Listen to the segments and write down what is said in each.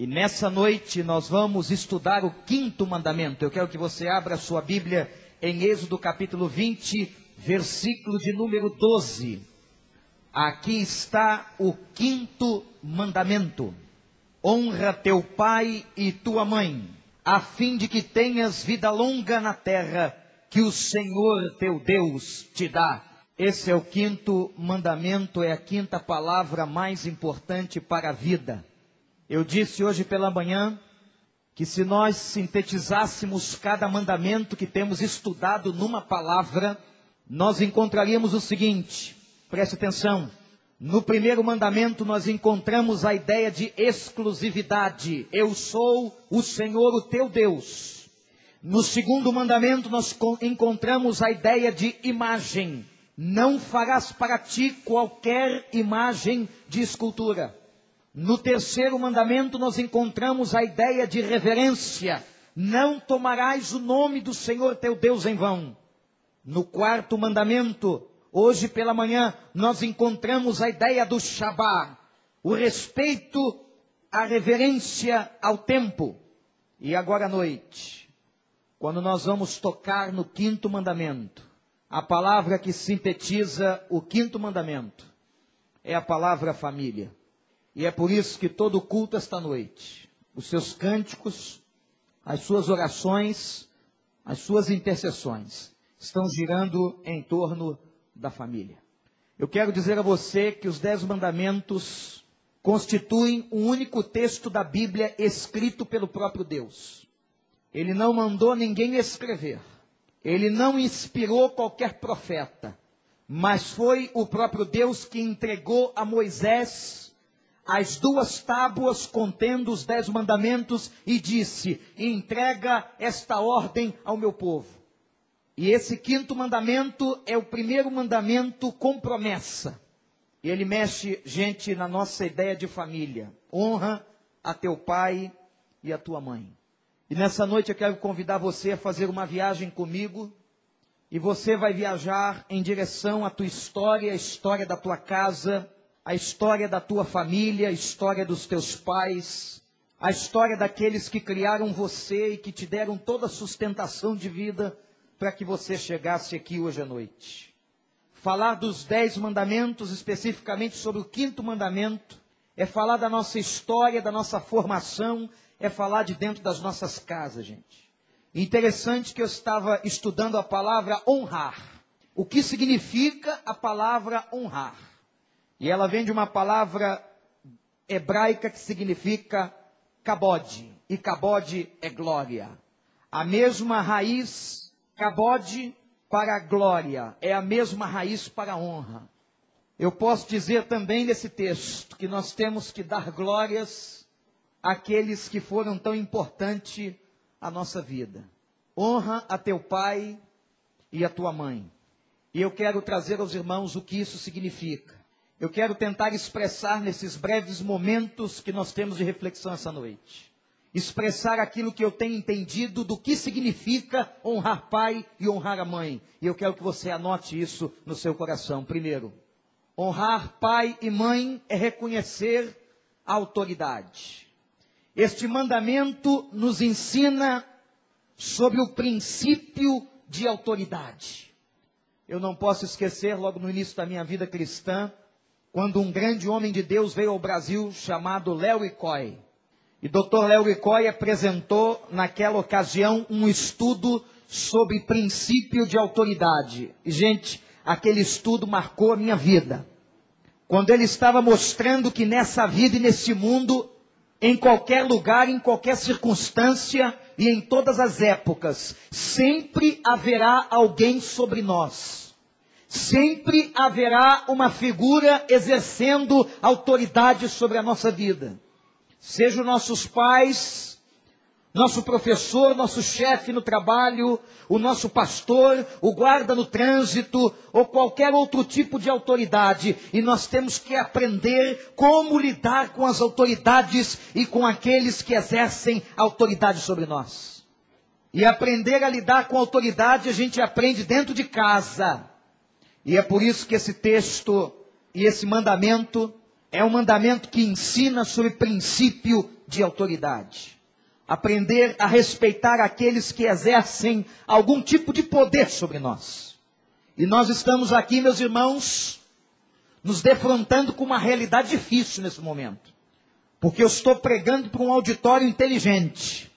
E nessa noite nós vamos estudar o quinto mandamento. Eu quero que você abra sua Bíblia em Êxodo capítulo 20, versículo de número 12. Aqui está o quinto mandamento: honra teu pai e tua mãe, a fim de que tenhas vida longa na terra que o Senhor teu Deus te dá. Esse é o quinto mandamento, é a quinta palavra mais importante para a vida. Eu disse hoje pela manhã que se nós sintetizássemos cada mandamento que temos estudado numa palavra, nós encontraríamos o seguinte: preste atenção. No primeiro mandamento, nós encontramos a ideia de exclusividade. Eu sou o Senhor, o teu Deus. No segundo mandamento, nós encontramos a ideia de imagem. Não farás para ti qualquer imagem de escultura. No terceiro mandamento, nós encontramos a ideia de reverência. Não tomarás o nome do Senhor teu Deus em vão. No quarto mandamento, hoje pela manhã, nós encontramos a ideia do Shabá, o respeito, a reverência ao tempo. E agora à noite, quando nós vamos tocar no quinto mandamento, a palavra que sintetiza o quinto mandamento é a palavra família. E é por isso que todo culto esta noite, os seus cânticos, as suas orações, as suas intercessões estão girando em torno da família. Eu quero dizer a você que os dez mandamentos constituem um único texto da Bíblia escrito pelo próprio Deus. Ele não mandou ninguém escrever. Ele não inspirou qualquer profeta. Mas foi o próprio Deus que entregou a Moisés as duas tábuas contendo os dez mandamentos e disse: entrega esta ordem ao meu povo. E esse quinto mandamento é o primeiro mandamento com promessa. E ele mexe, gente, na nossa ideia de família. Honra a teu pai e a tua mãe. E nessa noite eu quero convidar você a fazer uma viagem comigo. E você vai viajar em direção à tua história, a história da tua casa a história da tua família, a história dos teus pais, a história daqueles que criaram você e que te deram toda a sustentação de vida para que você chegasse aqui hoje à noite. Falar dos dez mandamentos, especificamente sobre o quinto mandamento, é falar da nossa história, da nossa formação, é falar de dentro das nossas casas, gente. Interessante que eu estava estudando a palavra honrar. O que significa a palavra honrar? E ela vem de uma palavra hebraica que significa cabode. E cabode é glória. A mesma raiz, cabode, para a glória. É a mesma raiz para a honra. Eu posso dizer também nesse texto que nós temos que dar glórias àqueles que foram tão importantes à nossa vida. Honra a teu pai e a tua mãe. E eu quero trazer aos irmãos o que isso significa eu quero tentar expressar nesses breves momentos que nós temos de reflexão essa noite. Expressar aquilo que eu tenho entendido do que significa honrar pai e honrar a mãe. E eu quero que você anote isso no seu coração. Primeiro, honrar pai e mãe é reconhecer a autoridade. Este mandamento nos ensina sobre o princípio de autoridade. Eu não posso esquecer, logo no início da minha vida cristã, quando um grande homem de Deus veio ao Brasil chamado Léo Icói. E Dr. Léo Icói apresentou naquela ocasião um estudo sobre princípio de autoridade. E, gente, aquele estudo marcou a minha vida. Quando ele estava mostrando que nessa vida e nesse mundo, em qualquer lugar, em qualquer circunstância e em todas as épocas, sempre haverá alguém sobre nós sempre haverá uma figura exercendo autoridade sobre a nossa vida. Sejam nossos pais, nosso professor, nosso chefe no trabalho, o nosso pastor, o guarda no trânsito ou qualquer outro tipo de autoridade. E nós temos que aprender como lidar com as autoridades e com aqueles que exercem autoridade sobre nós. E aprender a lidar com autoridade a gente aprende dentro de casa. E é por isso que esse texto e esse mandamento é um mandamento que ensina sobre princípio de autoridade. Aprender a respeitar aqueles que exercem algum tipo de poder sobre nós. E nós estamos aqui, meus irmãos, nos defrontando com uma realidade difícil nesse momento. Porque eu estou pregando para um auditório inteligente,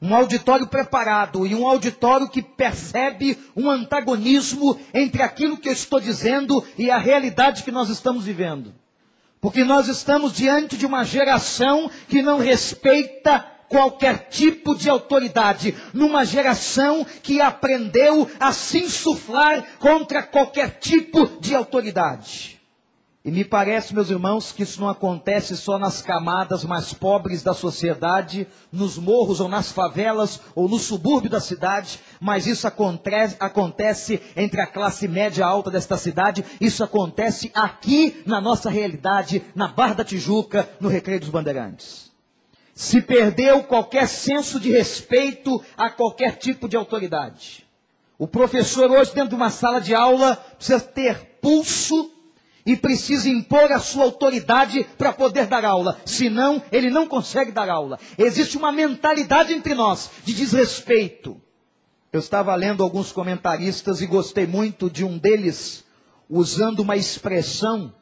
um auditório preparado e um auditório que percebe um antagonismo entre aquilo que eu estou dizendo e a realidade que nós estamos vivendo. Porque nós estamos diante de uma geração que não respeita qualquer tipo de autoridade, numa geração que aprendeu a se insuflar contra qualquer tipo de autoridade. E me parece, meus irmãos, que isso não acontece só nas camadas mais pobres da sociedade, nos morros ou nas favelas ou no subúrbio da cidade, mas isso acontece, entre a classe média alta desta cidade, isso acontece aqui na nossa realidade, na Barra da Tijuca, no Recreio dos Bandeirantes. Se perdeu qualquer senso de respeito a qualquer tipo de autoridade. O professor hoje dentro de uma sala de aula precisa ter pulso e precisa impor a sua autoridade para poder dar aula. Senão, ele não consegue dar aula. Existe uma mentalidade entre nós de desrespeito. Eu estava lendo alguns comentaristas e gostei muito de um deles usando uma expressão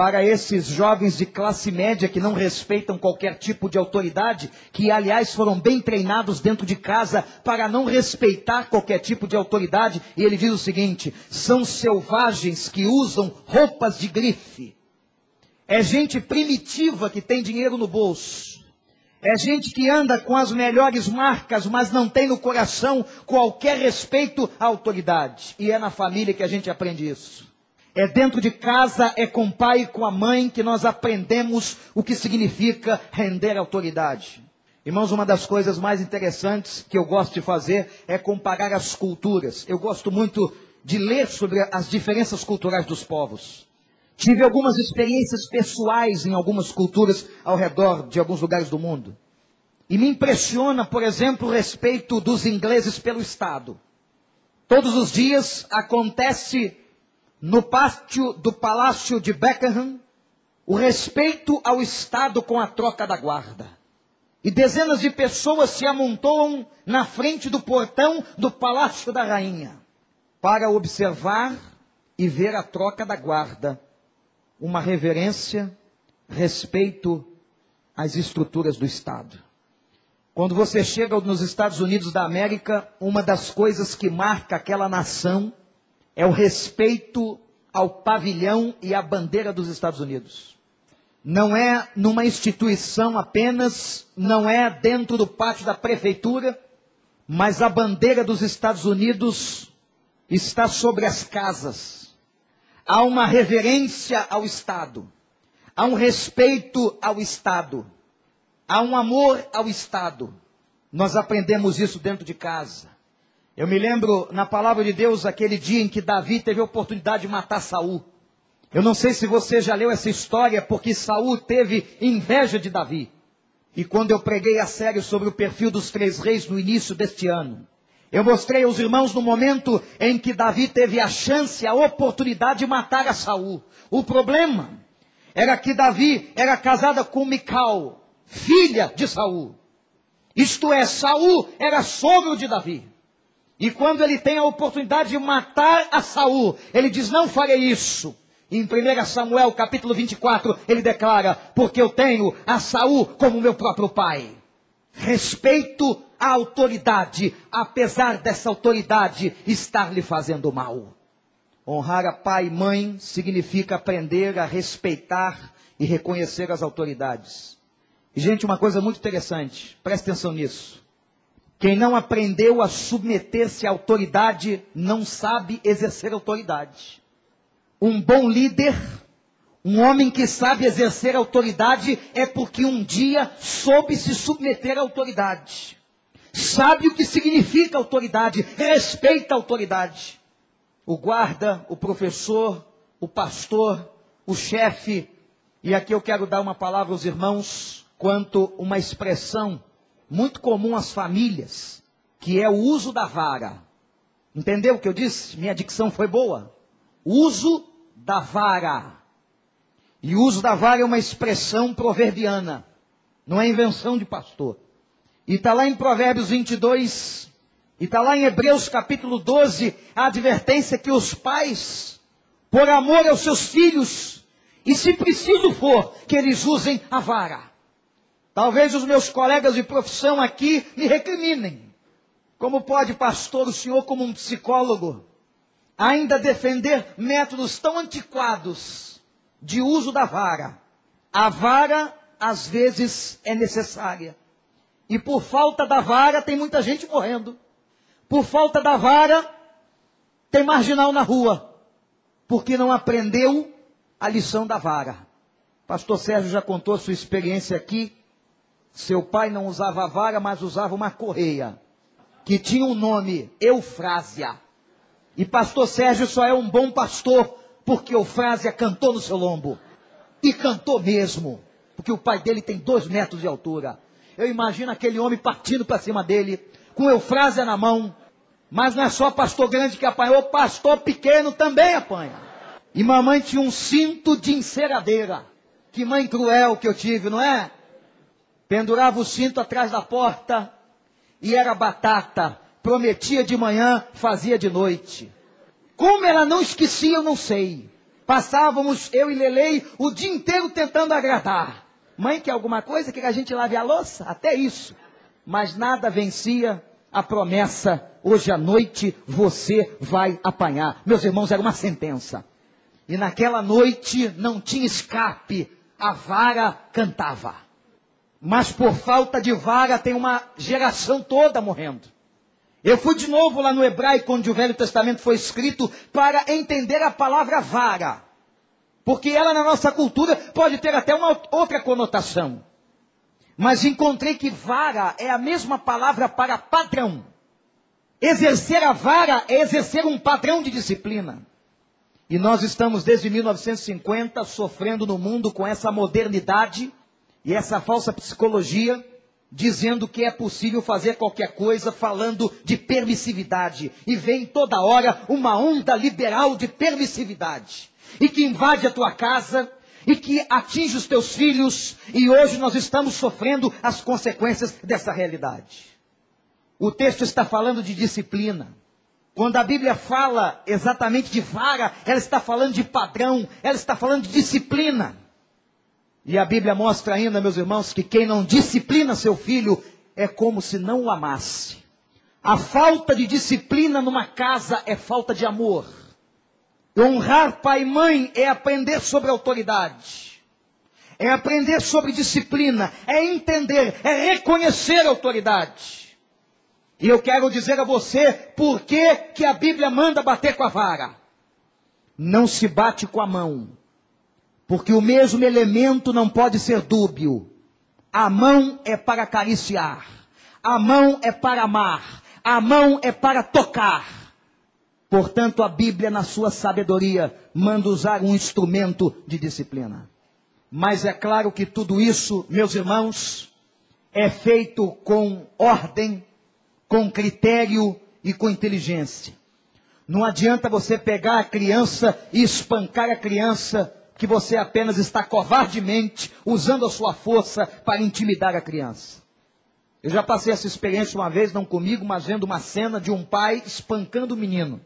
para esses jovens de classe média que não respeitam qualquer tipo de autoridade, que aliás foram bem treinados dentro de casa para não respeitar qualquer tipo de autoridade, e ele diz o seguinte: são selvagens que usam roupas de grife. É gente primitiva que tem dinheiro no bolso. É gente que anda com as melhores marcas, mas não tem no coração qualquer respeito à autoridade. E é na família que a gente aprende isso. É dentro de casa, é com o pai e com a mãe que nós aprendemos o que significa render autoridade. Irmãos, uma das coisas mais interessantes que eu gosto de fazer é comparar as culturas. Eu gosto muito de ler sobre as diferenças culturais dos povos. Tive algumas experiências pessoais em algumas culturas ao redor de alguns lugares do mundo. E me impressiona, por exemplo, o respeito dos ingleses pelo Estado. Todos os dias acontece no pátio do palácio de Beckham, o respeito ao Estado com a troca da guarda. E dezenas de pessoas se amontoam na frente do portão do palácio da rainha para observar e ver a troca da guarda. Uma reverência, respeito às estruturas do Estado. Quando você chega nos Estados Unidos da América, uma das coisas que marca aquela nação é o respeito ao pavilhão e à bandeira dos Estados Unidos. Não é numa instituição apenas, não é dentro do pátio da prefeitura, mas a bandeira dos Estados Unidos está sobre as casas. Há uma reverência ao Estado, há um respeito ao Estado, há um amor ao Estado. Nós aprendemos isso dentro de casa. Eu me lembro na palavra de Deus aquele dia em que Davi teve a oportunidade de matar Saul. Eu não sei se você já leu essa história, porque Saul teve inveja de Davi. E quando eu preguei a série sobre o perfil dos três reis no início deste ano, eu mostrei aos irmãos no momento em que Davi teve a chance, a oportunidade de matar a Saul. O problema era que Davi era casada com Mical, filha de Saul. Isto é, Saul era sogro de Davi. E quando ele tem a oportunidade de matar a Saul, ele diz: Não farei isso. Em 1 Samuel capítulo 24, ele declara: Porque eu tenho a Saul como meu próprio pai. Respeito a autoridade, apesar dessa autoridade estar lhe fazendo mal. Honrar a pai e mãe significa aprender a respeitar e reconhecer as autoridades. E, gente, uma coisa muito interessante, preste atenção nisso. Quem não aprendeu a submeter-se à autoridade não sabe exercer autoridade. Um bom líder, um homem que sabe exercer autoridade, é porque um dia soube se submeter à autoridade. Sabe o que significa autoridade, respeita a autoridade. O guarda, o professor, o pastor, o chefe, e aqui eu quero dar uma palavra aos irmãos quanto uma expressão muito comum às famílias, que é o uso da vara. Entendeu o que eu disse? Minha dicção foi boa. Uso da vara. E o uso da vara é uma expressão proverbiana. Não é invenção de pastor. E está lá em Provérbios 22, e está lá em Hebreus capítulo 12, a advertência que os pais, por amor aos seus filhos, e se preciso for, que eles usem a vara. Talvez os meus colegas de profissão aqui me recriminem. Como pode, pastor, o senhor, como um psicólogo, ainda defender métodos tão antiquados de uso da vara? A vara, às vezes, é necessária. E por falta da vara, tem muita gente morrendo. Por falta da vara, tem marginal na rua. Porque não aprendeu a lição da vara. Pastor Sérgio já contou sua experiência aqui seu pai não usava vara, mas usava uma correia, que tinha um nome, Eufrásia. E pastor Sérgio só é um bom pastor, porque Eufrásia cantou no seu lombo. E cantou mesmo, porque o pai dele tem dois metros de altura. Eu imagino aquele homem partindo para cima dele, com Eufrásia na mão. Mas não é só pastor grande que apanhou, pastor pequeno também apanha. E mamãe tinha um cinto de enceradeira. Que mãe cruel que eu tive, não é? Pendurava o cinto atrás da porta e era batata. Prometia de manhã, fazia de noite. Como ela não esquecia, eu não sei. Passávamos, eu e Lelei, o dia inteiro tentando agradar. Mãe, quer alguma coisa? Quer que a gente lave a louça? Até isso. Mas nada vencia a promessa. Hoje à noite você vai apanhar. Meus irmãos, era uma sentença. E naquela noite não tinha escape. A vara cantava. Mas por falta de vara tem uma geração toda morrendo. Eu fui de novo lá no hebraico, onde o Velho Testamento foi escrito, para entender a palavra vara. Porque ela na nossa cultura pode ter até uma outra conotação. Mas encontrei que vara é a mesma palavra para padrão. Exercer a vara é exercer um padrão de disciplina. E nós estamos desde 1950 sofrendo no mundo com essa modernidade e essa falsa psicologia dizendo que é possível fazer qualquer coisa falando de permissividade. E vem toda hora uma onda liberal de permissividade. E que invade a tua casa, e que atinge os teus filhos, e hoje nós estamos sofrendo as consequências dessa realidade. O texto está falando de disciplina. Quando a Bíblia fala exatamente de vara, ela está falando de padrão, ela está falando de disciplina. E a Bíblia mostra ainda, meus irmãos, que quem não disciplina seu filho é como se não o amasse. A falta de disciplina numa casa é falta de amor. Honrar pai e mãe é aprender sobre autoridade. É aprender sobre disciplina, é entender, é reconhecer a autoridade. E eu quero dizer a você por que, que a Bíblia manda bater com a vara. Não se bate com a mão, porque o mesmo elemento não pode ser dúbio. A mão é para acariciar, a mão é para amar, a mão é para tocar. Portanto, a Bíblia, na sua sabedoria, manda usar um instrumento de disciplina. Mas é claro que tudo isso, meus irmãos, é feito com ordem, com critério e com inteligência. Não adianta você pegar a criança e espancar a criança que você apenas está covardemente usando a sua força para intimidar a criança. Eu já passei essa experiência uma vez, não comigo, mas vendo uma cena de um pai espancando o menino.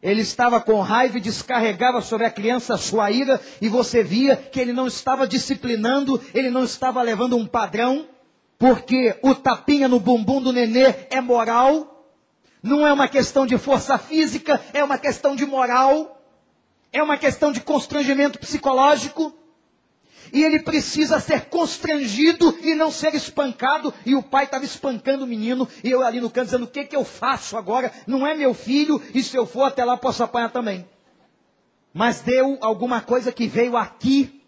Ele estava com raiva e descarregava sobre a criança a sua ira, e você via que ele não estava disciplinando, ele não estava levando um padrão, porque o tapinha no bumbum do nenê é moral, não é uma questão de força física, é uma questão de moral é uma questão de constrangimento psicológico. E ele precisa ser constrangido e não ser espancado. E o pai estava espancando o menino. E eu ali no canto dizendo: O que, que eu faço agora? Não é meu filho. E se eu for até lá, posso apanhar também. Mas deu alguma coisa que veio aqui.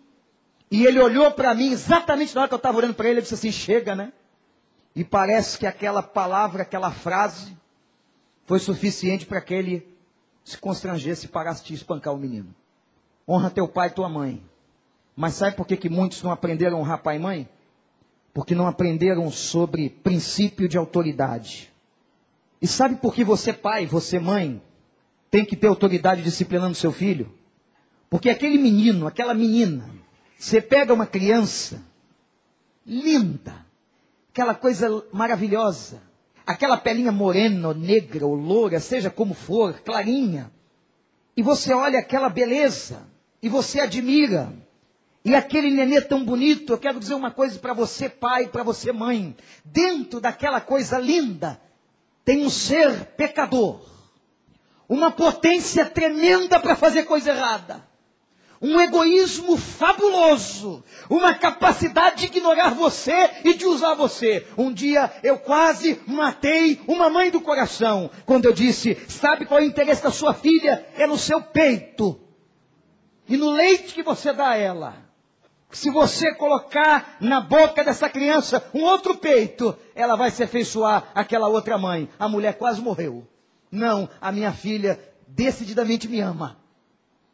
E ele olhou para mim, exatamente na hora que eu estava olhando para ele, ele disse assim: Chega, né? E parece que aquela palavra, aquela frase, foi suficiente para que ele se constrangesse e parasse de espancar o menino. Honra teu pai e tua mãe. Mas sabe por que, que muitos não aprenderam honrar pai e mãe? Porque não aprenderam sobre princípio de autoridade. E sabe por que você, pai, você, mãe, tem que ter autoridade disciplinando seu filho? Porque aquele menino, aquela menina, você pega uma criança linda, aquela coisa maravilhosa, aquela pelinha morena, negra ou loura, seja como for, clarinha, e você olha aquela beleza, e você admira, e aquele nenê tão bonito, eu quero dizer uma coisa para você, pai, para você, mãe. Dentro daquela coisa linda, tem um ser pecador. Uma potência tremenda para fazer coisa errada. Um egoísmo fabuloso. Uma capacidade de ignorar você e de usar você. Um dia eu quase matei uma mãe do coração. Quando eu disse, sabe qual é o interesse da sua filha? É no seu peito. E no leite que você dá a ela. Se você colocar na boca dessa criança um outro peito, ela vai se afeiçoar àquela outra mãe. A mulher quase morreu. Não, a minha filha decididamente me ama.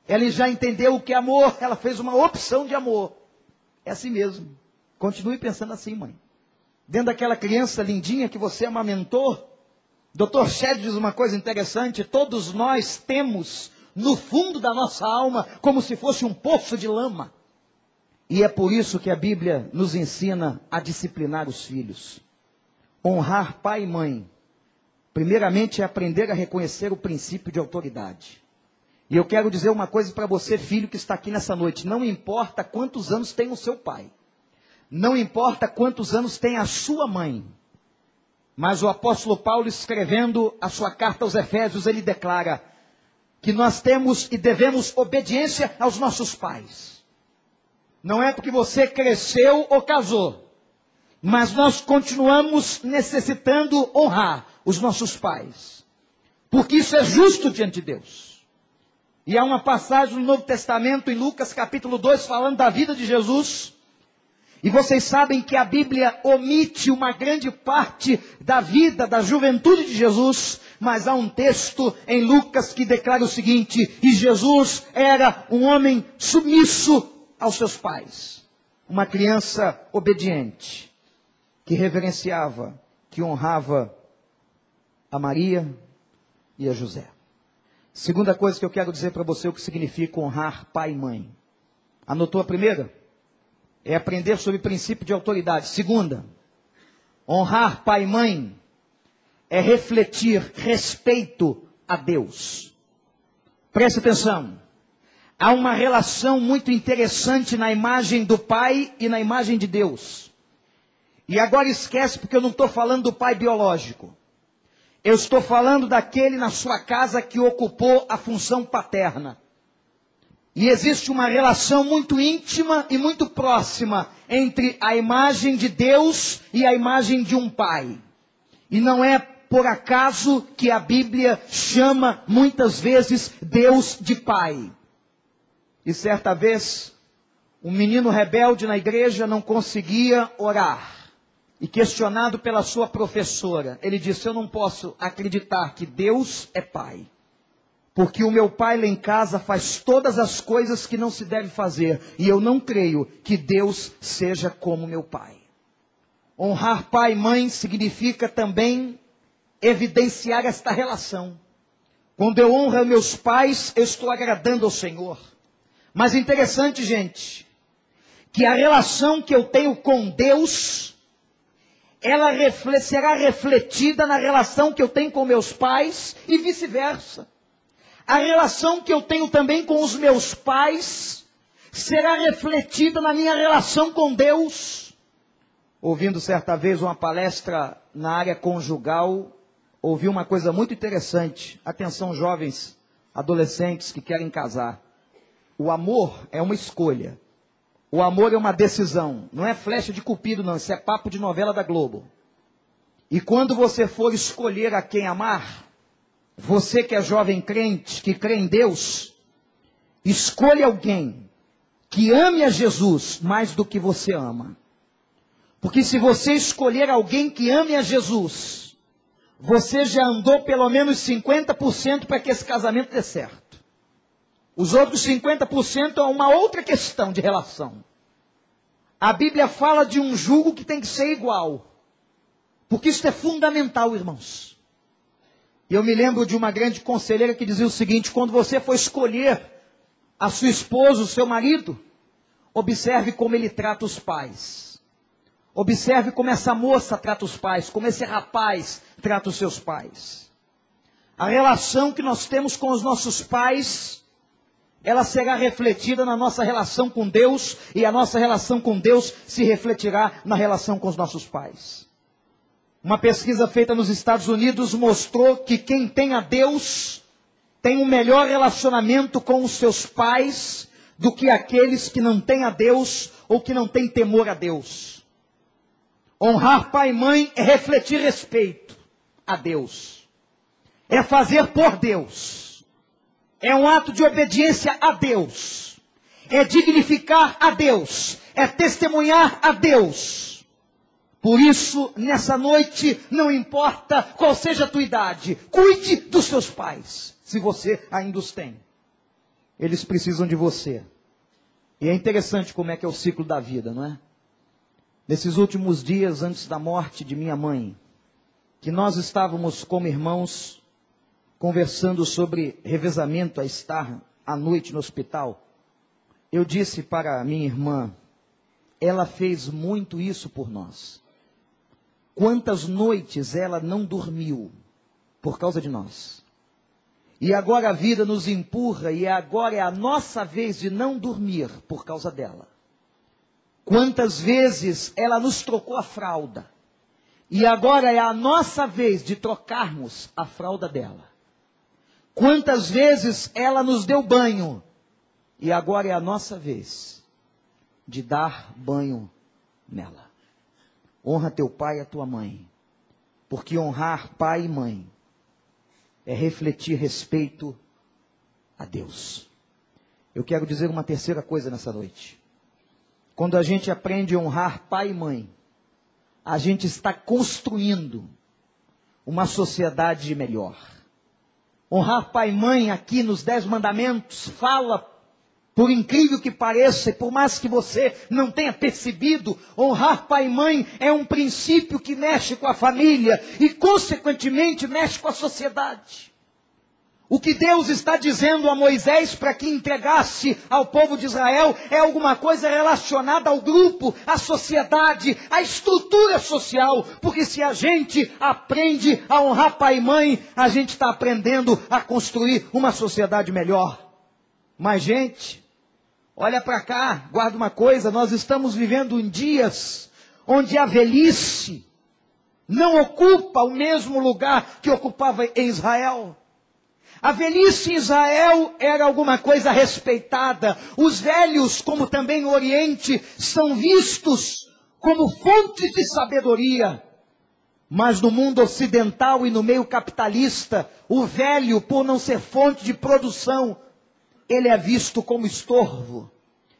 Ela já entendeu o que é amor, ela fez uma opção de amor. É assim mesmo. Continue pensando assim, mãe. Dentro daquela criança lindinha que você amamentou, Dr. Shed diz uma coisa interessante: todos nós temos no fundo da nossa alma como se fosse um poço de lama. E é por isso que a Bíblia nos ensina a disciplinar os filhos. Honrar pai e mãe. Primeiramente é aprender a reconhecer o princípio de autoridade. E eu quero dizer uma coisa para você, filho que está aqui nessa noite. Não importa quantos anos tem o seu pai. Não importa quantos anos tem a sua mãe. Mas o apóstolo Paulo, escrevendo a sua carta aos Efésios, ele declara que nós temos e devemos obediência aos nossos pais. Não é porque você cresceu ou casou. Mas nós continuamos necessitando honrar os nossos pais. Porque isso é justo diante de Deus. E há uma passagem no Novo Testamento, em Lucas capítulo 2, falando da vida de Jesus. E vocês sabem que a Bíblia omite uma grande parte da vida, da juventude de Jesus, mas há um texto em Lucas que declara o seguinte: e Jesus era um homem submisso aos seus pais. Uma criança obediente, que reverenciava, que honrava a Maria e a José. Segunda coisa que eu quero dizer para você o que significa honrar pai e mãe. Anotou a primeira? É aprender sobre o princípio de autoridade. Segunda, honrar pai e mãe é refletir respeito a Deus. Preste atenção. Há uma relação muito interessante na imagem do Pai e na imagem de Deus. E agora esquece, porque eu não estou falando do Pai biológico. Eu estou falando daquele na sua casa que ocupou a função paterna. E existe uma relação muito íntima e muito próxima entre a imagem de Deus e a imagem de um pai. E não é por acaso que a Bíblia chama muitas vezes Deus de pai. E certa vez, um menino rebelde na igreja não conseguia orar. E questionado pela sua professora, ele disse: Eu não posso acreditar que Deus é pai. Porque o meu pai lá em casa faz todas as coisas que não se deve fazer. E eu não creio que Deus seja como meu pai. Honrar pai e mãe significa também evidenciar esta relação. Quando eu honro meus pais, eu estou agradando ao Senhor. Mas interessante, gente, que a relação que eu tenho com Deus, ela será refletida na relação que eu tenho com meus pais e vice-versa. A relação que eu tenho também com os meus pais será refletida na minha relação com Deus. Ouvindo certa vez uma palestra na área conjugal, ouvi uma coisa muito interessante. Atenção, jovens, adolescentes que querem casar. O amor é uma escolha. O amor é uma decisão. Não é flecha de cupido, não. Isso é papo de novela da Globo. E quando você for escolher a quem amar, você que é jovem crente, que crê em Deus, escolha alguém que ame a Jesus mais do que você ama. Porque se você escolher alguém que ame a Jesus, você já andou pelo menos 50% para que esse casamento dê certo. Os outros 50% é uma outra questão de relação. A Bíblia fala de um jugo que tem que ser igual. Porque isso é fundamental, irmãos. E eu me lembro de uma grande conselheira que dizia o seguinte: quando você for escolher a sua esposa, o seu marido, observe como ele trata os pais. Observe como essa moça trata os pais, como esse rapaz trata os seus pais. A relação que nós temos com os nossos pais, ela será refletida na nossa relação com Deus, e a nossa relação com Deus se refletirá na relação com os nossos pais. Uma pesquisa feita nos Estados Unidos mostrou que quem tem a Deus tem um melhor relacionamento com os seus pais do que aqueles que não têm a Deus ou que não têm temor a Deus. Honrar pai e mãe é refletir respeito a Deus. É fazer por Deus. É um ato de obediência a Deus. É dignificar a Deus. É testemunhar a Deus. Por isso, nessa noite, não importa qual seja a tua idade, cuide dos seus pais, se você ainda os tem. Eles precisam de você. E é interessante como é que é o ciclo da vida, não é? Nesses últimos dias antes da morte de minha mãe, que nós estávamos como irmãos conversando sobre revezamento a estar à noite no hospital, eu disse para minha irmã, ela fez muito isso por nós. Quantas noites ela não dormiu por causa de nós? E agora a vida nos empurra e agora é a nossa vez de não dormir por causa dela. Quantas vezes ela nos trocou a fralda. E agora é a nossa vez de trocarmos a fralda dela. Quantas vezes ela nos deu banho. E agora é a nossa vez de dar banho nela. Honra teu pai e a tua mãe. Porque honrar pai e mãe é refletir respeito a Deus. Eu quero dizer uma terceira coisa nessa noite. Quando a gente aprende a honrar pai e mãe, a gente está construindo uma sociedade melhor. Honrar pai e mãe aqui nos Dez Mandamentos fala por incrível que pareça, e por mais que você não tenha percebido, honrar pai e mãe é um princípio que mexe com a família e, consequentemente, mexe com a sociedade. O que Deus está dizendo a Moisés para que entregasse ao povo de Israel é alguma coisa relacionada ao grupo, à sociedade, à estrutura social. Porque se a gente aprende a honrar pai e mãe, a gente está aprendendo a construir uma sociedade melhor. Mas, gente, Olha para cá, guarda uma coisa, nós estamos vivendo em dias onde a velhice não ocupa o mesmo lugar que ocupava em Israel. A velhice em Israel era alguma coisa respeitada. Os velhos, como também no Oriente, são vistos como fontes de sabedoria. Mas no mundo ocidental e no meio capitalista, o velho, por não ser fonte de produção, ele é visto como estorvo,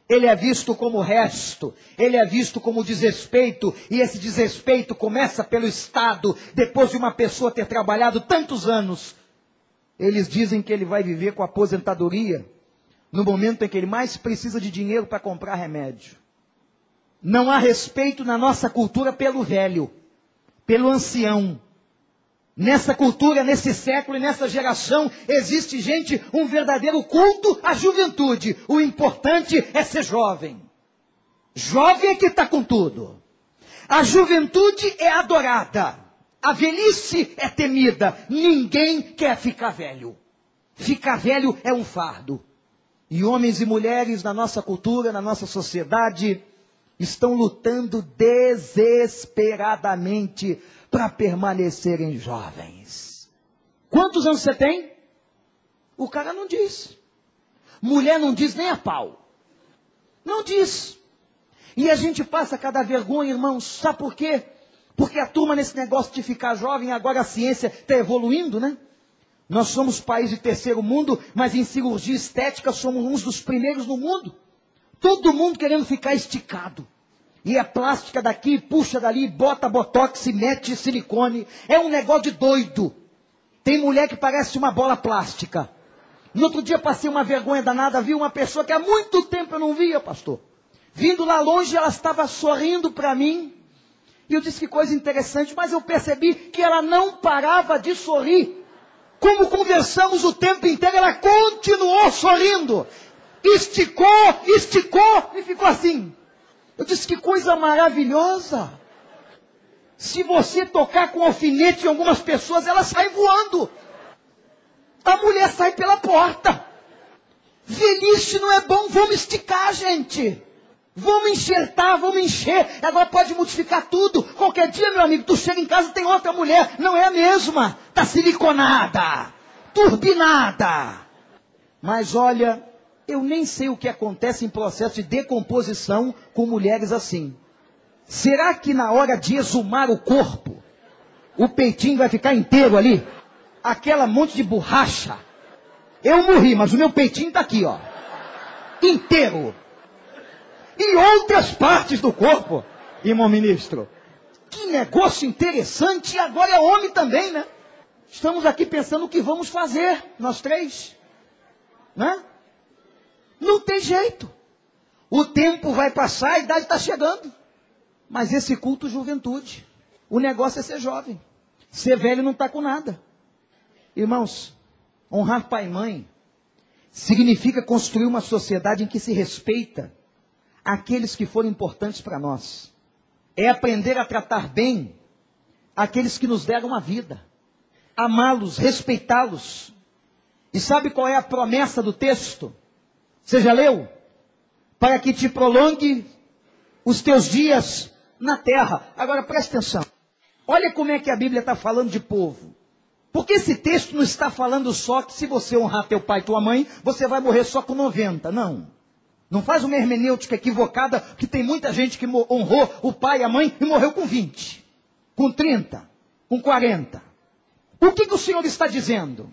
ele é visto como resto, ele é visto como desrespeito, e esse desrespeito começa pelo Estado, depois de uma pessoa ter trabalhado tantos anos. Eles dizem que ele vai viver com aposentadoria no momento em que ele mais precisa de dinheiro para comprar remédio. Não há respeito na nossa cultura pelo velho, pelo ancião. Nessa cultura, nesse século e nessa geração, existe gente, um verdadeiro culto à juventude. O importante é ser jovem. Jovem é que está com tudo. A juventude é adorada. A velhice é temida. Ninguém quer ficar velho. Ficar velho é um fardo. E homens e mulheres na nossa cultura, na nossa sociedade, estão lutando desesperadamente para permanecerem jovens. Quantos anos você tem? O cara não diz. Mulher não diz nem a pau. Não diz. E a gente passa cada vergonha, irmãos. Sabe por quê? Porque a turma nesse negócio de ficar jovem, agora a ciência está evoluindo, né? Nós somos país de terceiro mundo, mas em cirurgia estética somos uns dos primeiros no mundo. Todo mundo querendo ficar esticado. E é plástica daqui, puxa dali, bota botox mete silicone. É um negócio de doido. Tem mulher que parece uma bola plástica. No outro dia passei uma vergonha danada, vi uma pessoa que há muito tempo eu não via, pastor. Vindo lá longe, ela estava sorrindo para mim. E eu disse que coisa interessante, mas eu percebi que ela não parava de sorrir. Como conversamos o tempo inteiro, ela continuou sorrindo. Esticou, esticou e ficou assim. Eu disse que coisa maravilhosa. Se você tocar com alfinete em algumas pessoas, elas saem voando. A mulher sai pela porta. Velhice não é bom, vamos esticar, gente. Vamos enxertar, vamos encher. Agora pode modificar tudo. Qualquer dia, meu amigo, tu chega em casa tem outra mulher. Não é a mesma. Está siliconada, turbinada. Mas olha, eu nem sei o que acontece em processo de decomposição com mulheres assim. Será que na hora de exumar o corpo, o peitinho vai ficar inteiro ali? Aquela monte de borracha. Eu morri, mas o meu peitinho está aqui, ó. Inteiro. E outras partes do corpo, irmão ministro. Que negócio interessante. Agora é homem também, né? Estamos aqui pensando o que vamos fazer, nós três. Né? Não tem jeito. O tempo vai passar, a idade está chegando. Mas esse culto juventude. O negócio é ser jovem. Ser velho não está com nada. Irmãos, honrar pai e mãe significa construir uma sociedade em que se respeita aqueles que foram importantes para nós. É aprender a tratar bem aqueles que nos deram a vida. Amá-los, respeitá-los. E sabe qual é a promessa do texto? Você já leu? Para que te prolongue os teus dias na terra. Agora presta atenção. Olha como é que a Bíblia está falando de povo. Porque esse texto não está falando só que se você honrar teu pai e tua mãe, você vai morrer só com 90. Não. Não faz uma hermenêutica equivocada, que tem muita gente que honrou o pai e a mãe e morreu com 20, com 30, com 40. O que, que o Senhor está dizendo?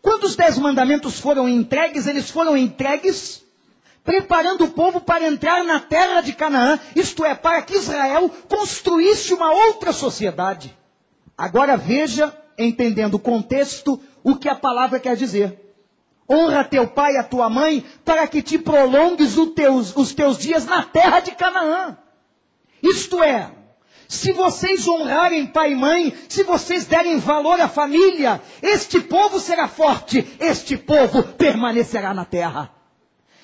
Quando os dez mandamentos foram entregues, eles foram entregues preparando o povo para entrar na terra de Canaã, isto é, para que Israel construísse uma outra sociedade. Agora veja, entendendo o contexto, o que a palavra quer dizer. Honra teu pai e a tua mãe, para que te prolongues teus, os teus dias na terra de Canaã. Isto é, se vocês honrarem pai e mãe, se vocês derem valor à família, este povo será forte, este povo permanecerá na terra.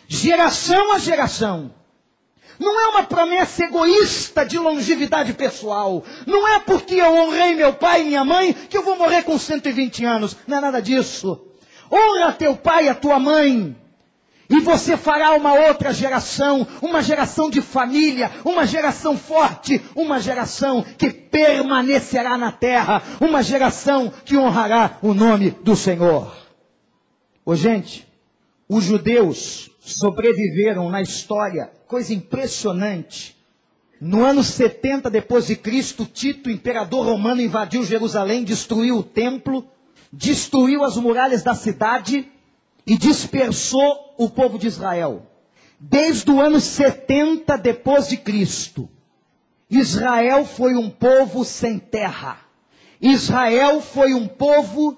Geração a geração. Não é uma promessa egoísta de longevidade pessoal. Não é porque eu honrei meu pai e minha mãe que eu vou morrer com 120 anos. Não é nada disso. Honra teu pai e a tua mãe. E você fará uma outra geração, uma geração de família, uma geração forte, uma geração que permanecerá na terra, uma geração que honrará o nome do Senhor. Ô gente, os judeus sobreviveram na história, coisa impressionante. No ano 70 depois de Cristo, Tito, imperador romano, invadiu Jerusalém, destruiu o templo, destruiu as muralhas da cidade e dispersou o povo de Israel. Desde o ano 70 depois de Cristo, Israel foi um povo sem terra. Israel foi um povo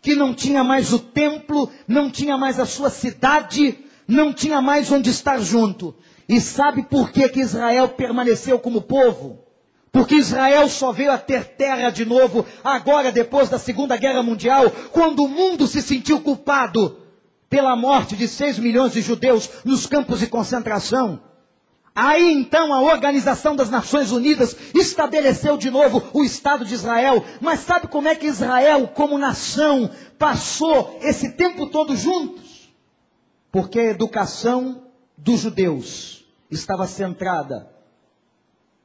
que não tinha mais o templo, não tinha mais a sua cidade, não tinha mais onde estar junto. E sabe por que, que Israel permaneceu como povo? Porque Israel só veio a ter terra de novo agora, depois da Segunda Guerra Mundial, quando o mundo se sentiu culpado pela morte de 6 milhões de judeus nos campos de concentração. Aí então a Organização das Nações Unidas estabeleceu de novo o Estado de Israel. Mas sabe como é que Israel, como nação, passou esse tempo todo juntos? Porque a educação dos judeus estava centrada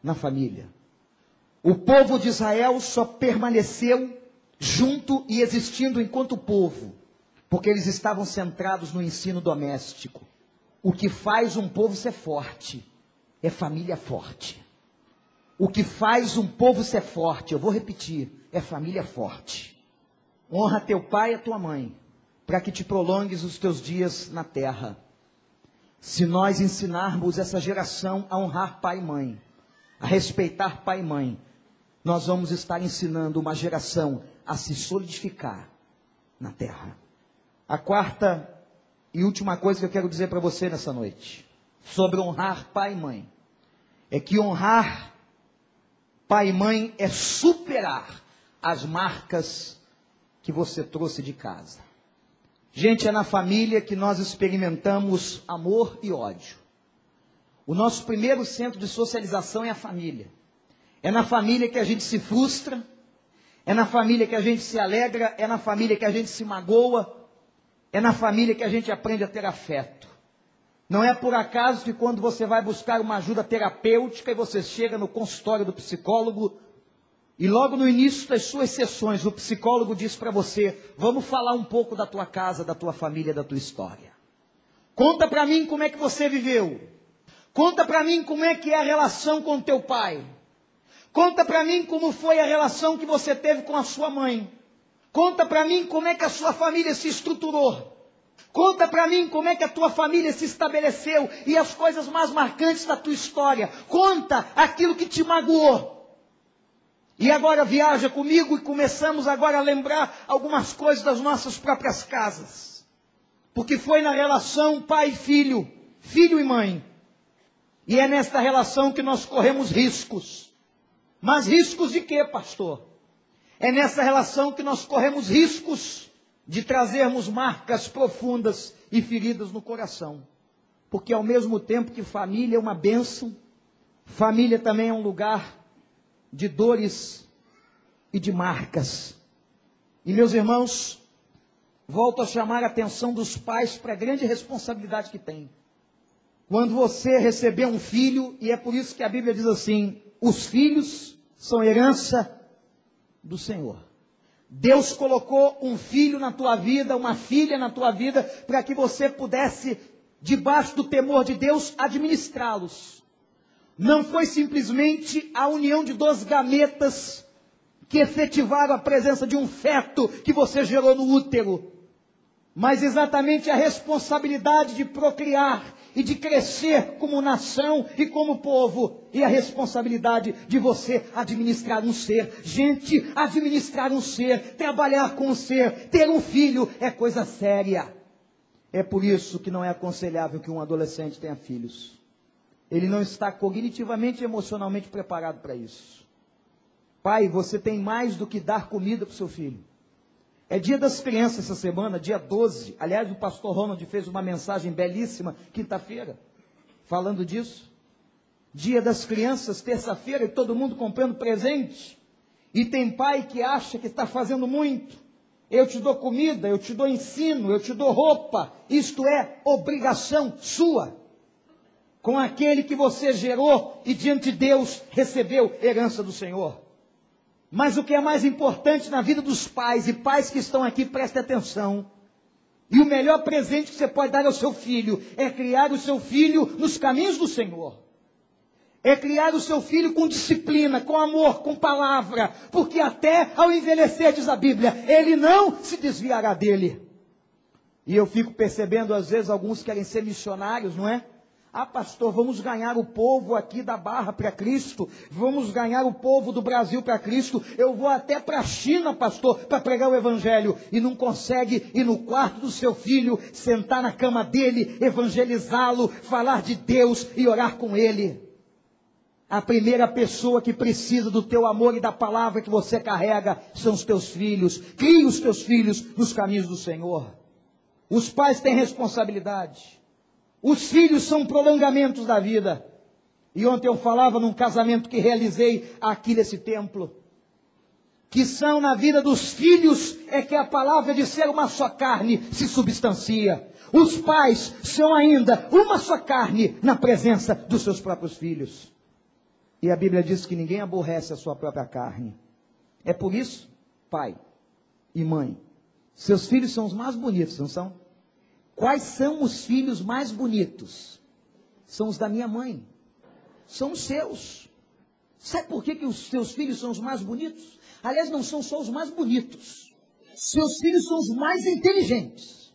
na família. O povo de Israel só permaneceu junto e existindo enquanto povo porque eles estavam centrados no ensino doméstico. O que faz um povo ser forte é família forte. O que faz um povo ser forte, eu vou repetir, é família forte. Honra teu pai e a tua mãe, para que te prolongues os teus dias na terra. Se nós ensinarmos essa geração a honrar pai e mãe, a respeitar pai e mãe, nós vamos estar ensinando uma geração a se solidificar na terra. A quarta e última coisa que eu quero dizer para você nessa noite, sobre honrar pai e mãe, é que honrar pai e mãe é superar as marcas que você trouxe de casa. Gente, é na família que nós experimentamos amor e ódio. O nosso primeiro centro de socialização é a família. É na família que a gente se frustra, é na família que a gente se alegra, é na família que a gente se magoa, é na família que a gente aprende a ter afeto. Não é por acaso que quando você vai buscar uma ajuda terapêutica e você chega no consultório do psicólogo, e logo no início das suas sessões, o psicólogo diz para você: Vamos falar um pouco da tua casa, da tua família, da tua história. Conta para mim como é que você viveu. Conta para mim como é que é a relação com teu pai. Conta para mim como foi a relação que você teve com a sua mãe. Conta para mim como é que a sua família se estruturou. Conta para mim como é que a tua família se estabeleceu e as coisas mais marcantes da tua história. Conta aquilo que te magoou. E agora viaja comigo e começamos agora a lembrar algumas coisas das nossas próprias casas. Porque foi na relação pai e filho, filho e mãe. E é nesta relação que nós corremos riscos. Mas riscos de quê, pastor? É nessa relação que nós corremos riscos de trazermos marcas profundas e feridas no coração. Porque ao mesmo tempo que família é uma bênção, família também é um lugar de dores e de marcas. E meus irmãos, volto a chamar a atenção dos pais para a grande responsabilidade que tem. Quando você receber um filho, e é por isso que a Bíblia diz assim: os filhos são herança do Senhor. Deus colocou um filho na tua vida, uma filha na tua vida, para que você pudesse, debaixo do temor de Deus, administrá-los não foi simplesmente a união de duas gametas que efetivaram a presença de um feto que você gerou no útero, mas exatamente a responsabilidade de procriar e de crescer como nação e como povo, e a responsabilidade de você administrar um ser. Gente, administrar um ser, trabalhar com um ser, ter um filho é coisa séria. É por isso que não é aconselhável que um adolescente tenha filhos. Ele não está cognitivamente e emocionalmente preparado para isso. Pai, você tem mais do que dar comida para o seu filho. É dia das crianças essa semana, dia 12. Aliás, o pastor Ronald fez uma mensagem belíssima quinta-feira, falando disso. Dia das crianças, terça-feira, e todo mundo comprando presente. E tem pai que acha que está fazendo muito. Eu te dou comida, eu te dou ensino, eu te dou roupa. Isto é obrigação sua com aquele que você gerou e diante de Deus recebeu herança do Senhor. Mas o que é mais importante na vida dos pais, e pais que estão aqui, prestem atenção. E o melhor presente que você pode dar ao seu filho é criar o seu filho nos caminhos do Senhor. É criar o seu filho com disciplina, com amor, com palavra, porque até ao envelhecer, diz a Bíblia, ele não se desviará dele. E eu fico percebendo, às vezes, alguns querem ser missionários, não é? Ah, pastor, vamos ganhar o povo aqui da Barra para Cristo. Vamos ganhar o povo do Brasil para Cristo. Eu vou até para a China, pastor, para pregar o Evangelho. E não consegue ir no quarto do seu filho, sentar na cama dele, evangelizá-lo, falar de Deus e orar com ele. A primeira pessoa que precisa do teu amor e da palavra que você carrega são os teus filhos. Crie os teus filhos nos caminhos do Senhor. Os pais têm responsabilidade. Os filhos são prolongamentos da vida. E ontem eu falava num casamento que realizei aqui nesse templo. Que são na vida dos filhos é que a palavra de ser uma só carne se substancia. Os pais são ainda uma só carne na presença dos seus próprios filhos. E a Bíblia diz que ninguém aborrece a sua própria carne. É por isso, pai e mãe, seus filhos são os mais bonitos, não são? Quais são os filhos mais bonitos? São os da minha mãe. São os seus. Sabe por que, que os seus filhos são os mais bonitos? Aliás, não são só os mais bonitos. Seus filhos são os mais inteligentes.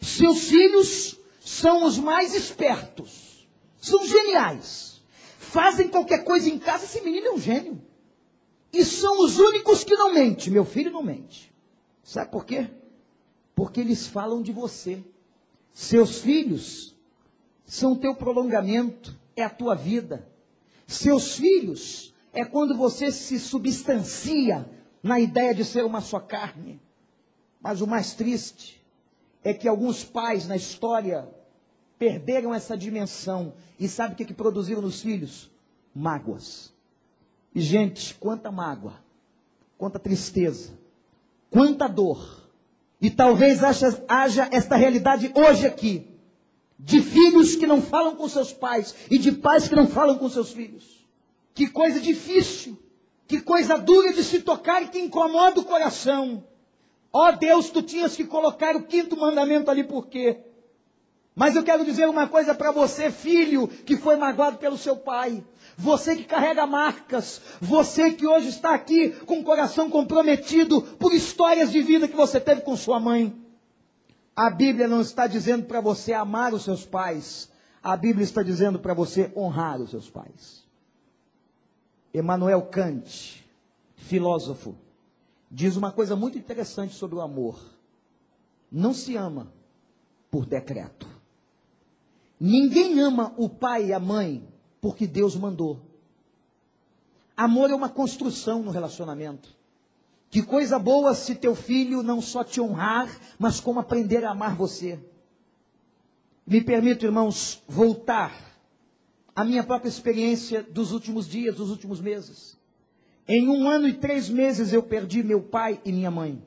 Seus filhos são os mais espertos. São geniais. Fazem qualquer coisa em casa, esse menino é um gênio. E são os únicos que não mentem. Meu filho não mente. Sabe por quê? Porque eles falam de você. Seus filhos são o teu prolongamento, é a tua vida. Seus filhos é quando você se substancia na ideia de ser uma só carne. Mas o mais triste é que alguns pais na história perderam essa dimensão e sabe o que, que produziram nos filhos? Mágoas. E, gente, quanta mágoa, quanta tristeza, quanta dor. E talvez haja, esta realidade hoje aqui, de filhos que não falam com seus pais e de pais que não falam com seus filhos. Que coisa difícil, que coisa dura de se tocar e que incomoda o coração. Ó oh Deus, tu tinhas que colocar o quinto mandamento ali por quê? Mas eu quero dizer uma coisa para você, filho, que foi magoado pelo seu pai. Você que carrega marcas, você que hoje está aqui com o coração comprometido por histórias de vida que você teve com sua mãe. A Bíblia não está dizendo para você amar os seus pais, a Bíblia está dizendo para você honrar os seus pais. Emmanuel Kant, filósofo, diz uma coisa muito interessante sobre o amor. Não se ama por decreto. Ninguém ama o pai e a mãe porque Deus mandou. Amor é uma construção no relacionamento. Que coisa boa se teu filho não só te honrar, mas como aprender a amar você. Me permito, irmãos, voltar à minha própria experiência dos últimos dias, dos últimos meses. Em um ano e três meses eu perdi meu pai e minha mãe.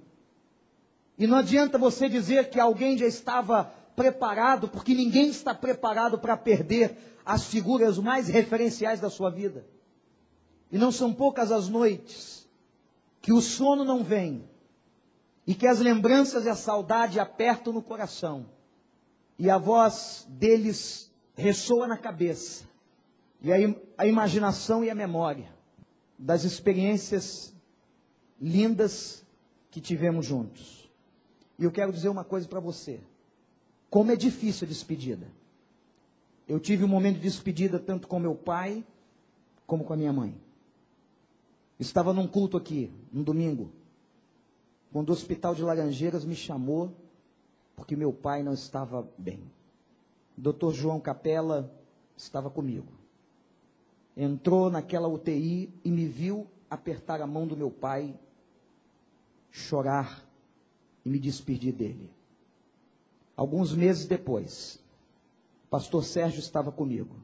E não adianta você dizer que alguém já estava preparado, porque ninguém está preparado para perder as figuras mais referenciais da sua vida. E não são poucas as noites que o sono não vem e que as lembranças e a saudade apertam no coração e a voz deles ressoa na cabeça e a, imaginação e a memória das experiências lindas que tivemos juntos. E eu quero dizer uma coisa para você. Como é difícil a despedida. Eu tive um momento de despedida tanto com meu pai como com a minha mãe. Estava num culto aqui, num domingo, quando o hospital de Laranjeiras me chamou porque meu pai não estava bem. Doutor João Capela estava comigo. Entrou naquela UTI e me viu apertar a mão do meu pai, chorar e me despedir dele. Alguns meses depois, o pastor Sérgio estava comigo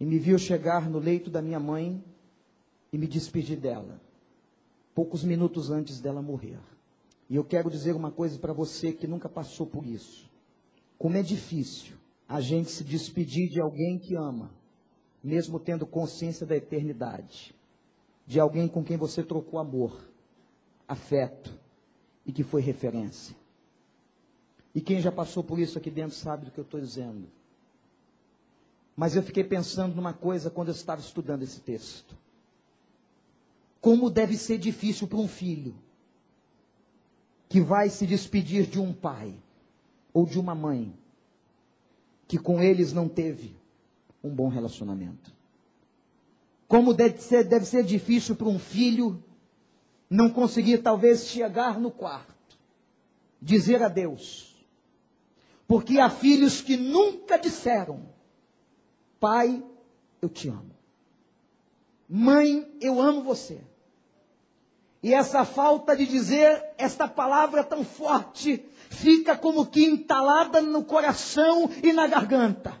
e me viu chegar no leito da minha mãe e me despedir dela, poucos minutos antes dela morrer. E eu quero dizer uma coisa para você que nunca passou por isso. Como é difícil a gente se despedir de alguém que ama, mesmo tendo consciência da eternidade, de alguém com quem você trocou amor, afeto e que foi referência. E quem já passou por isso aqui dentro sabe do que eu estou dizendo. Mas eu fiquei pensando numa coisa quando eu estava estudando esse texto. Como deve ser difícil para um filho que vai se despedir de um pai ou de uma mãe que com eles não teve um bom relacionamento. Como deve ser, deve ser difícil para um filho não conseguir talvez chegar no quarto, dizer a Deus, porque há filhos que nunca disseram: Pai, eu te amo. Mãe, eu amo você. E essa falta de dizer esta palavra tão forte fica como que entalada no coração e na garganta.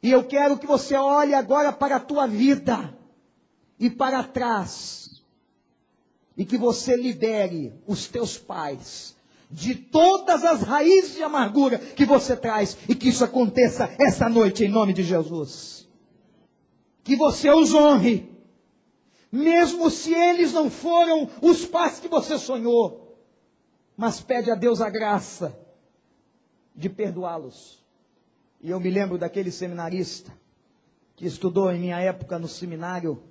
E eu quero que você olhe agora para a tua vida e para trás. E que você libere os teus pais de todas as raízes de amargura que você traz e que isso aconteça esta noite em nome de Jesus. Que você os honre, mesmo se eles não foram os pais que você sonhou, mas pede a Deus a graça de perdoá-los. E eu me lembro daquele seminarista que estudou em minha época no seminário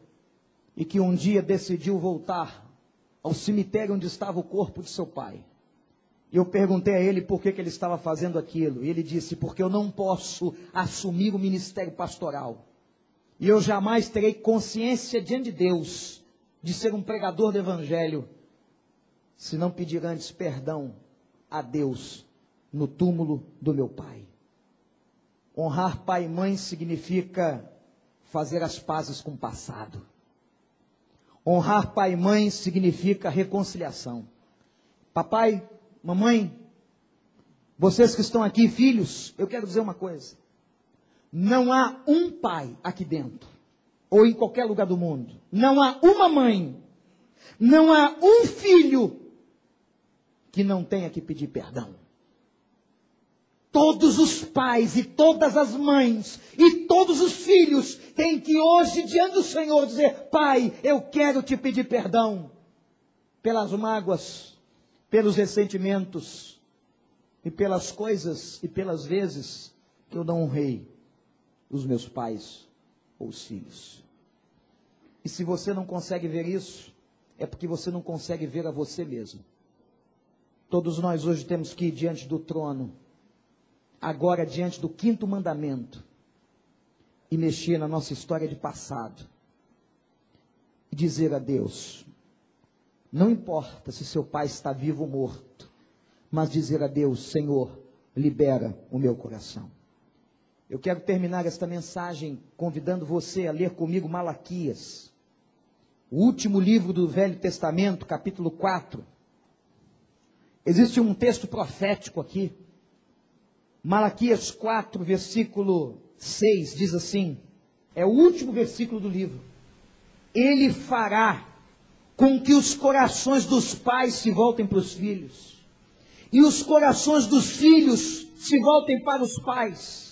e que um dia decidiu voltar ao cemitério onde estava o corpo de seu pai. E eu perguntei a ele por que, que ele estava fazendo aquilo. E ele disse: Porque eu não posso assumir o ministério pastoral. E eu jamais terei consciência diante de Deus de ser um pregador do Evangelho, se não pedir antes perdão a Deus no túmulo do meu pai. Honrar pai e mãe significa fazer as pazes com o passado. Honrar pai e mãe significa reconciliação. Papai, Mamãe, vocês que estão aqui, filhos, eu quero dizer uma coisa. Não há um pai aqui dentro ou em qualquer lugar do mundo, não há uma mãe, não há um filho que não tenha que pedir perdão. Todos os pais e todas as mães e todos os filhos têm que hoje, diante do Senhor, dizer: Pai, eu quero te pedir perdão pelas mágoas, pelos ressentimentos e pelas coisas e pelas vezes que eu não honrei os meus pais ou os filhos. E se você não consegue ver isso, é porque você não consegue ver a você mesmo. Todos nós hoje temos que ir diante do trono, agora diante do quinto mandamento, e mexer na nossa história de passado. E dizer a Deus: não importa se seu pai está vivo ou morto, mas dizer a Deus: Senhor, libera o meu coração. Eu quero terminar esta mensagem convidando você a ler comigo Malaquias, o último livro do Velho Testamento, capítulo 4. Existe um texto profético aqui. Malaquias 4, versículo 6 diz assim: é o último versículo do livro. Ele fará com que os corações dos pais se voltem para os filhos, e os corações dos filhos se voltem para os pais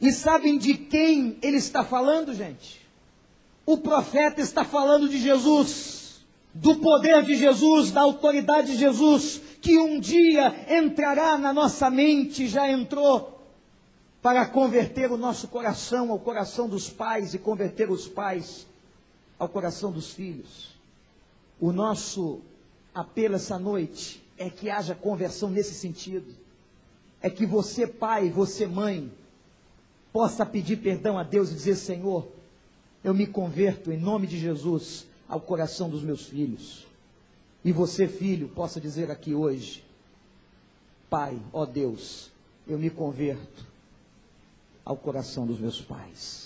e sabem de quem ele está falando, gente? O profeta está falando de Jesus, do poder de Jesus, da autoridade de Jesus, que um dia entrará na nossa mente, já entrou, para converter o nosso coração ao coração dos pais e converter os pais ao coração dos filhos. O nosso apelo essa noite é que haja conversão nesse sentido. É que você, pai, você, mãe, possa pedir perdão a Deus e dizer: Senhor, eu me converto em nome de Jesus ao coração dos meus filhos. E você, filho, possa dizer aqui hoje: Pai, ó Deus, eu me converto ao coração dos meus pais.